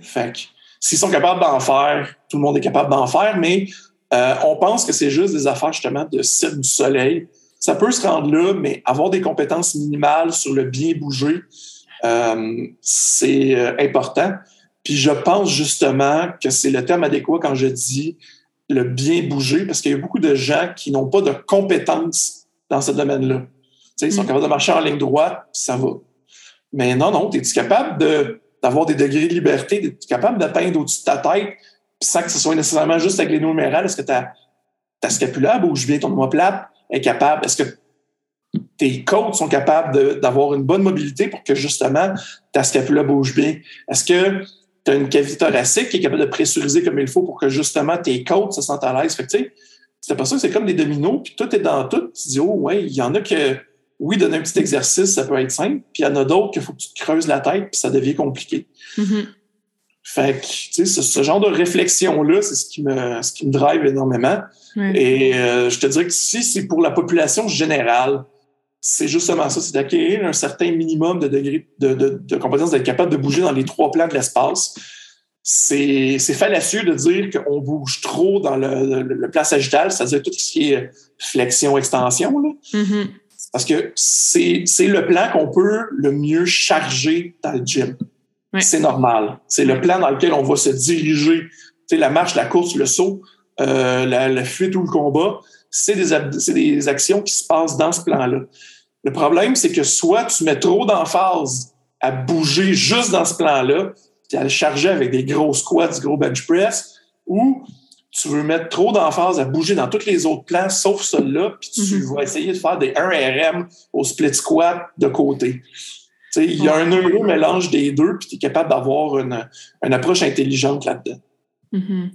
Fait que s'ils sont capables d'en faire, tout le monde est capable d'en faire, mais euh, on pense que c'est juste des affaires justement de site du soleil. Ça peut se rendre là, mais avoir des compétences minimales sur le bien bouger, euh, c'est important. Puis je pense justement que c'est le terme adéquat quand je dis le bien bouger, parce qu'il y a beaucoup de gens qui n'ont pas de compétences dans ce domaine-là. ils sont mm. capables de marcher en ligne droite, ça va. Mais non, non, es-tu capable d'avoir des degrés de liberté, es-tu capable d'atteindre au-dessus de ta tête, sans que ce soit nécessairement juste avec les numérales? Est-ce que ta, ta scapula bouge bien, ton omoplate est capable? Est-ce que tes côtes sont capables d'avoir une bonne mobilité pour que justement ta scapula bouge bien? Est-ce que tu as une cavité thoracique qui est capable de pressuriser comme il faut pour que justement tes côtes se sentent à l'aise? Fait que, c'est pas ça que c'est comme des dominos, puis tout est dans tout. Tu dis, oh, ouais, il y en a que, oui, donner un petit exercice, ça peut être simple, puis il y en a d'autres qu'il faut que tu creuses la tête, puis ça devient compliqué. Mm-hmm. Fait que, tu sais, ce, genre de réflexion-là, c'est ce qui me, ce qui me drive énormément. Et euh, je te dirais que si c'est pour la population générale, c'est justement ça, c'est d'acquérir un certain minimum de degré de, de, de compétence, d'être capable de bouger dans les trois plans de l'espace. C'est fallacieux de dire qu'on bouge trop dans le, le, plan sagittal, c'est-à-dire tout ce qui est flexion-extension. Mm-hmm. Parce que c'est le plan qu'on peut le mieux charger dans le gym. C'est normal. C'est le plan dans lequel on va se diriger. Tu sais, la marche, la course, le saut, euh, la, la fuite ou le combat, c'est des, des actions qui se passent dans ce plan-là. Le problème, c'est que soit tu mets trop d'emphase à bouger juste dans ce plan-là, puis à le charger avec des gros squats, des gros bench press, ou tu veux mettre trop d'emphase à bouger dans tous les autres plans, sauf celui-là, puis tu mm-hmm. vas essayer de faire des 1RM au split squat de côté. Il y a un heureux mélange des deux, puis tu es capable d'avoir une, une, approche intelligente là-dedans. Mm-hmm.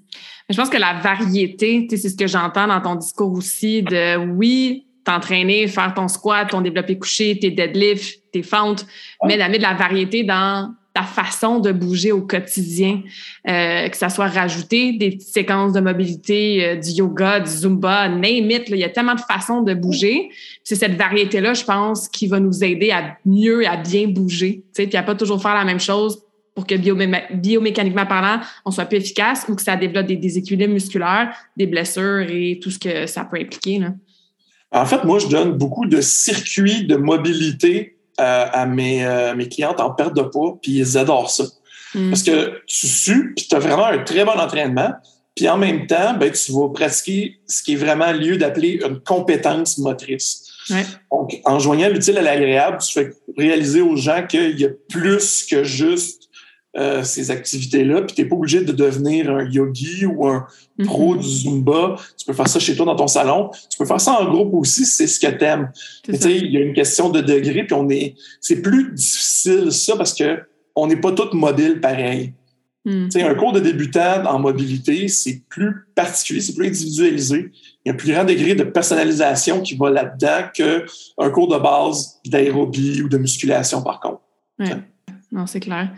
Je pense que la variété, c'est ce que j'entends dans ton discours aussi, de oui, t'entraîner, faire ton squat, ton développé couché, tes deadlifts, tes fentes, mais d'amener de la variété dans ta façon de bouger au quotidien, euh, que ça soit rajouté des séquences de mobilité, euh, du yoga, du zumba, name it, il y a tellement de façons de bouger. C'est cette variété-là, je pense, qui va nous aider à mieux, à bien bouger, puis à pas toujours faire la même chose pour que biomécaniquement parlant, on soit plus efficace ou que ça développe des déséquilibres musculaires, des blessures et tout ce que ça peut impliquer. Là. En fait, moi, je donne beaucoup de circuits de mobilité euh, à mes, euh, mes clientes en perte de poids, puis ils adorent ça. Hmm. Parce que tu sues, puis tu as vraiment un très bon entraînement, puis en même temps, ben, tu vas pratiquer ce qui est vraiment lieu d'appeler une compétence motrice. Donc, en joignant l'utile à l'agréable, tu fais réaliser aux gens qu'il y a plus que juste euh, ces activités-là, puis tu n'es pas obligé de devenir un yogi ou un pro mm-hmm. du Zumba. Tu peux faire ça chez toi dans ton salon. Tu peux faire ça en groupe aussi si c'est ce que tu aimes. Il y a une question de degré, puis on est. C'est plus difficile ça parce que on n'est pas tous mobiles pareil. Mm. Un cours de débutant en mobilité, c'est plus particulier, c'est plus individualisé. Il y a un plus grand degré de personnalisation qui va là-dedans qu'un cours de base d'aérobie ou de musculation, par contre. Non, c'est clair.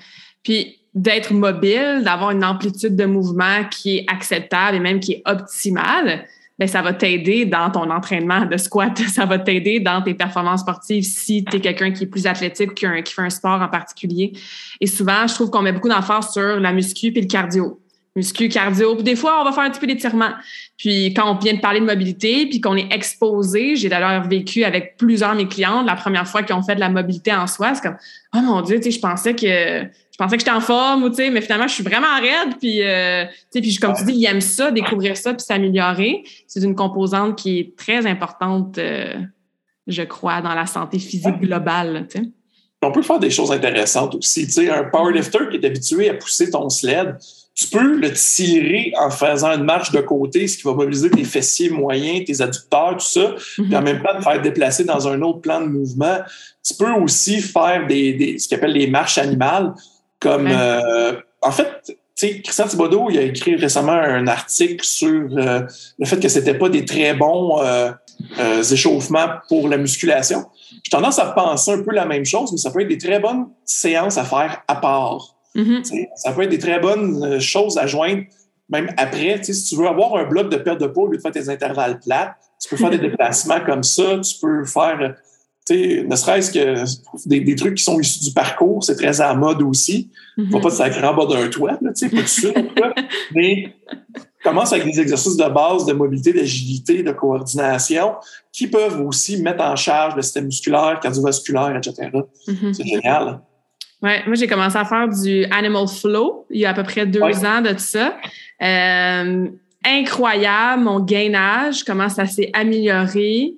Puis d'être mobile, d'avoir une amplitude de mouvement qui est acceptable et même qui est optimale, bien, ça va t'aider dans ton entraînement de squat, *laughs* ça va t'aider dans tes performances sportives si tu es quelqu'un qui est plus athlétique, qui, qui fait un sport en particulier. Et souvent, je trouve qu'on met beaucoup d'emphase sur la muscu et le cardio muscu, cardio. Puis des fois, on va faire un petit peu d'étirement. Puis quand on vient de parler de mobilité, puis qu'on est exposé, j'ai d'ailleurs vécu avec plusieurs de mes clientes la première fois qu'ils ont fait de la mobilité en soi, c'est comme oh mon dieu, tu sais, je pensais que pensais que j'étais en forme ou tu sais, mais finalement je suis vraiment raide. Puis euh, tu sais, puis comme tu dis, ils aiment ça, découvrir ça, puis s'améliorer. C'est une composante qui est très importante, euh, je crois, dans la santé physique globale. Tu sais. On peut faire des choses intéressantes aussi. Tu sais, un powerlifter qui est habitué à pousser ton sled, tu peux le tirer en faisant une marche de côté, ce qui va mobiliser tes fessiers moyens, tes adducteurs, tout ça, puis en même temps te faire déplacer dans un autre plan de mouvement. Tu peux aussi faire des, ce qu'on appelle les marches animales, comme euh, en fait, tu sais, Christian Thibodeau, il a écrit récemment un article sur euh, le fait que c'était pas des très bons euh, échauffements pour la musculation. J'ai tendance à penser un peu la même chose, mais ça peut être des très bonnes séances à faire à part. Mm-hmm. Ça peut être des très bonnes euh, choses à joindre même après. Si tu veux avoir un bloc de perte de poids au lieu de faire tes intervalles plats, tu peux faire des *laughs* déplacements comme ça. Tu peux faire, ne serait-ce que des, trucs qui sont issus du parcours, c'est très à la mode aussi. Mm -hmm. pas te sacrer en bas d'un toit, pas tout de suite. *laughs* mais commence avec des exercices de base de mobilité, d'agilité, de coordination qui peuvent aussi mettre en charge le système musculaire, cardiovasculaire, etc. Mm-hmm. C'est génial. Ouais, moi j'ai commencé à faire du Animal Flow il y a à peu près deux ans de tout ça. Euh, incroyable, mon gainage, comment ça s'est amélioré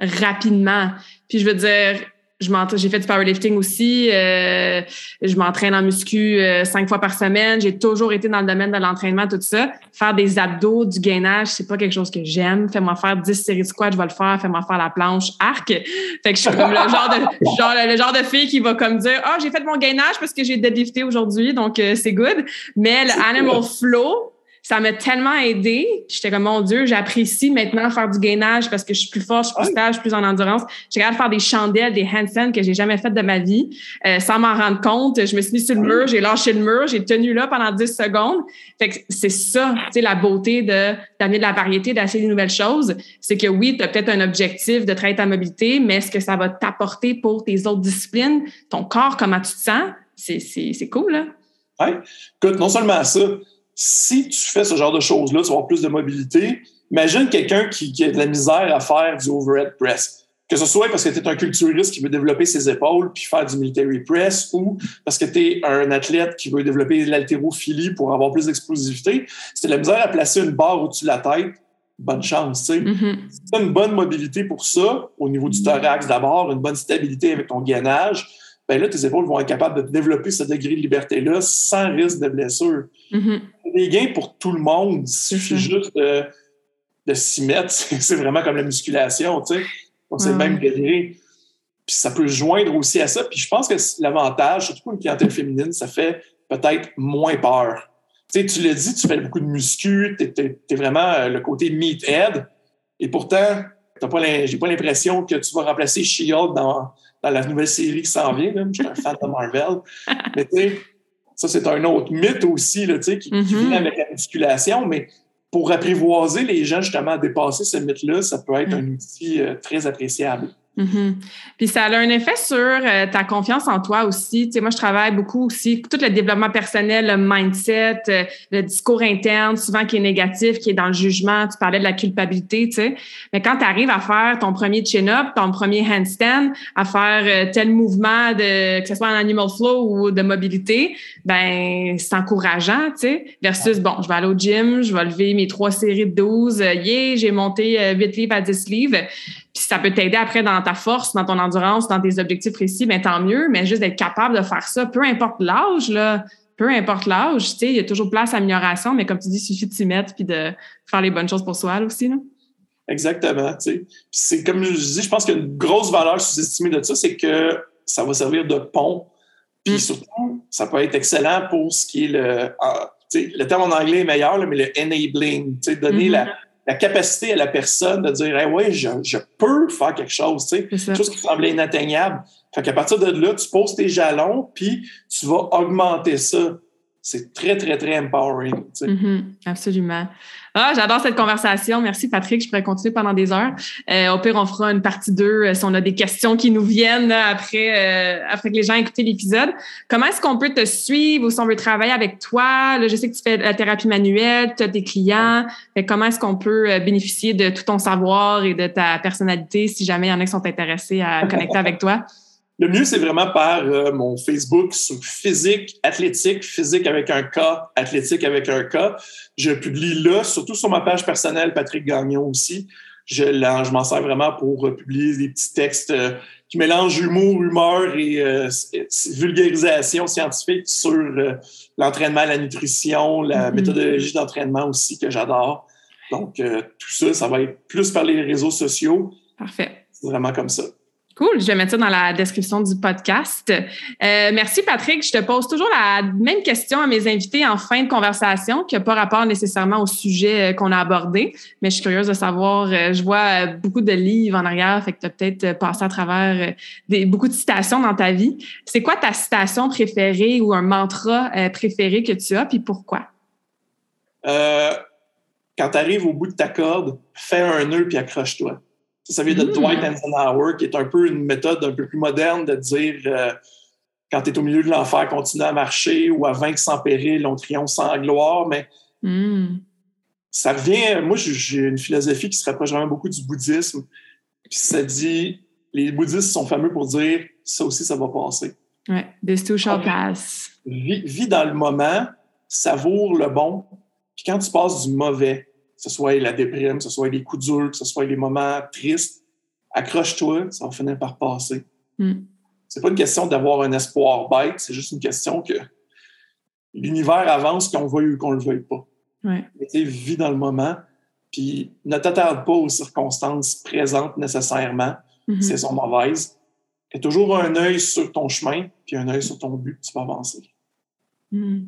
rapidement. Puis je veux dire, j'ai fait du powerlifting aussi. Euh, je m'entraîne en muscu euh, cinq fois par semaine. J'ai toujours été dans le domaine de l'entraînement, tout ça. Faire des abdos, du gainage, c'est pas quelque chose que j'aime. Fais-moi faire 10 séries de squats, je vais le faire. Fais-moi faire la planche arc. Fait que je suis comme le genre de *laughs* genre, le genre de fille qui va comme dire ah oh, j'ai fait mon gainage parce que j'ai deadlifté aujourd'hui, donc euh, c'est good. Mais le animal flow, ça m'a tellement aidé. J'étais comme, mon Dieu, j'apprécie maintenant faire du gainage parce que je suis plus forte, je suis plus stable, je suis plus en endurance. J'ai de faire des chandelles, des handstands que j'ai jamais fait de ma vie, euh, sans m'en rendre compte. Je me suis mis sur le mur, j'ai lâché le mur, j'ai tenu là pendant 10 secondes. Fait que c'est ça, tu sais, la beauté de d'amener de la variété, d'essayer des nouvelles choses. C'est que oui, tu as peut-être un objectif de travailler ta mobilité, mais ce que ça va t'apporter pour tes autres disciplines, ton corps, comment tu te sens, c'est cool, là. Oui. Écoute, non seulement ça, si tu fais ce genre de choses-là, tu vas avoir plus de mobilité. Imagine quelqu'un qui, a de la misère à faire du overhead press. Que ce soit parce que tu es un culturiste qui veut développer ses épaules puis faire du military press ou parce que tu es un athlète qui veut développer l'haltérophilie pour avoir plus d'explosivité. Si tu as de la misère à placer une barre au-dessus de la tête, bonne chance. tu sais. Mm-hmm. Si tu as une bonne mobilité pour ça, au niveau du thorax d'abord, une bonne stabilité avec ton gainage, ben là, tes épaules vont être capables de développer ce degré de liberté-là sans risque de blessure. Mm-hmm. Des gains pour tout le monde. Il suffit juste de, s'y mettre. *laughs* C'est vraiment comme la musculation, tu sais. C'est le même degré. Puis ça peut joindre aussi à ça. Puis je pense que l'avantage, surtout pour une clientèle féminine, ça fait peut-être moins peur. Tu sais, tu l'as dit, tu fais beaucoup de muscu, tu es, vraiment euh, le côté meathead. Et pourtant, j'ai pas l'impression que tu vas remplacer She-Hulk dans dans la nouvelle série qui s'en vient. Je suis un fan de Marvel. *laughs* Mais tu sais, ça, c'est un autre mythe aussi là, qui, qui mm-hmm. vient avec la musculation. Mais pour apprivoiser les gens justement à dépasser ce mythe-là, ça peut être mm. un outil euh, très appréciable. Mm-hmm. Puis ça a un effet sur euh, ta confiance en toi aussi. Tu sais, moi, je travaille beaucoup aussi, tout le développement personnel, le mindset, euh, le discours interne, souvent qui est négatif, qui est dans le jugement. Tu parlais de la culpabilité, tu sais. Mais quand tu arrives à faire ton premier chin-up, ton premier handstand, à faire euh, tel mouvement, de, que ce soit en animal flow ou de mobilité, ben c'est encourageant, tu sais. Versus, bon, je vais aller au gym, je vais lever mes trois séries de 12, yeah, j'ai monté 8 livres à 10 livres ça peut t'aider après dans ta force, dans ton endurance, dans tes objectifs précis, ben tant mieux. Mais juste d'être capable de faire ça, peu importe l'âge, là, peu importe l'âge, tu sais, il y a toujours place à amélioration, mais comme tu dis, il suffit de s'y mettre puis de faire les bonnes choses pour soi aussi. Là. Exactement. Tu sais. C'est comme je dis, je pense qu'une grosse valeur sous-estimée de ça, c'est que ça va servir de pont. Puis mm. surtout, ça peut être excellent pour ce qui est le. Ah, le terme en anglais est meilleur, mais le enabling, donner la, mm-hmm. la, capacité à la personne de dire hey, ouais, je, je, peux faire quelque chose, quelque chose qui semblait inatteignable. Fait qu'à partir de là, tu poses tes jalons, puis tu vas augmenter ça. C'est très, très, très empowering. Mm-hmm. absolument. Ah, j'adore cette conversation. Merci, Patrick. Je pourrais continuer pendant des heures. Euh, au pire, on fera une partie 2 euh, si on a des questions qui nous viennent après, euh, après que les gens aient écouté l'épisode. Comment est-ce qu'on peut te suivre ou si on veut travailler avec toi? Là, je sais que tu fais la thérapie manuelle, tu as des clients. comment est-ce qu'on peut bénéficier de tout ton savoir et de ta personnalité si jamais il y en a qui sont intéressés à connecter avec toi? Le mieux, c'est vraiment par euh, mon Facebook sur physique, athlétique, physique avec un K, athlétique avec un K. Je publie là, surtout sur ma page personnelle, Patrick Gagnon aussi. Je, je m'en sers vraiment pour euh, publier des petits textes euh, qui mélangent humour, humeur et vulgarisation scientifique sur l'entraînement, la nutrition, la mm-hmm. méthodologie d'entraînement aussi que j'adore. Donc, tout ça, ça va être plus par les réseaux sociaux. Parfait. C'est vraiment comme ça. Cool, je vais mettre ça dans la description du podcast. Euh, merci Patrick. Je te pose toujours la même question à mes invités en fin de conversation, qui n'a pas rapport nécessairement au sujet euh, qu'on a abordé, mais je suis curieuse de savoir, euh, je vois beaucoup de livres en arrière, fait que tu as peut-être passé à travers des, beaucoup de citations dans ta vie. C'est quoi ta citation préférée ou un mantra préféré que tu as, puis pourquoi? quand tu arrives au bout de ta corde, fais un nœud puis accroche-toi. Ça vient de hmm. Dwight Eisenhower, qui est un peu une méthode un peu plus moderne de dire euh, quand tu es au milieu de l'enfer, continue à marcher ou à vaincre sans péril, on triomphe sans gloire. Mais hmm. ça revient. Moi, j'ai une philosophie qui se rapproche vraiment beaucoup du bouddhisme. Puis ça dit les bouddhistes sont fameux pour dire ça aussi, ça va passer. Ouais, this too shall pass. vis dans le moment, savoure le bon. Puis quand tu passes du mauvais, ce soit la déprime, que ce soit les coups durs, que ce soit les moments tristes, accroche-toi, ça va finir par passer. Mm. C'est pas une question d'avoir un espoir bête, c'est juste une question que l'univers avance qu'on veuille ou qu'on le veuille pas. Ouais. vis dans le moment, puis ne t'attarde pas aux circonstances présentes nécessairement, mm-hmm. si elles sont mauvaises. Et toujours un œil sur ton chemin, puis un œil sur ton but, tu vas avancer. Mm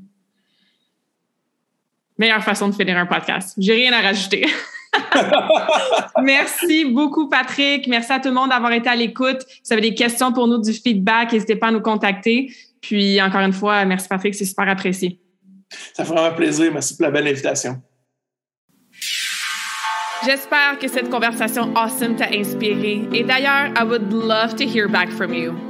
meilleure façon de finir un podcast. J'ai rien à rajouter. *laughs* Merci beaucoup, Patrick. Merci à tout le monde d'avoir été à l'écoute. Si vous avez des questions pour nous, du feedback, n'hésitez pas à nous contacter. Puis, encore une fois, merci, Patrick. C'est super apprécié. Ça fait vraiment plaisir. Merci pour la belle invitation. J'espère que cette conversation awesome t'a inspiré. Et d'ailleurs, I would love to hear back from you.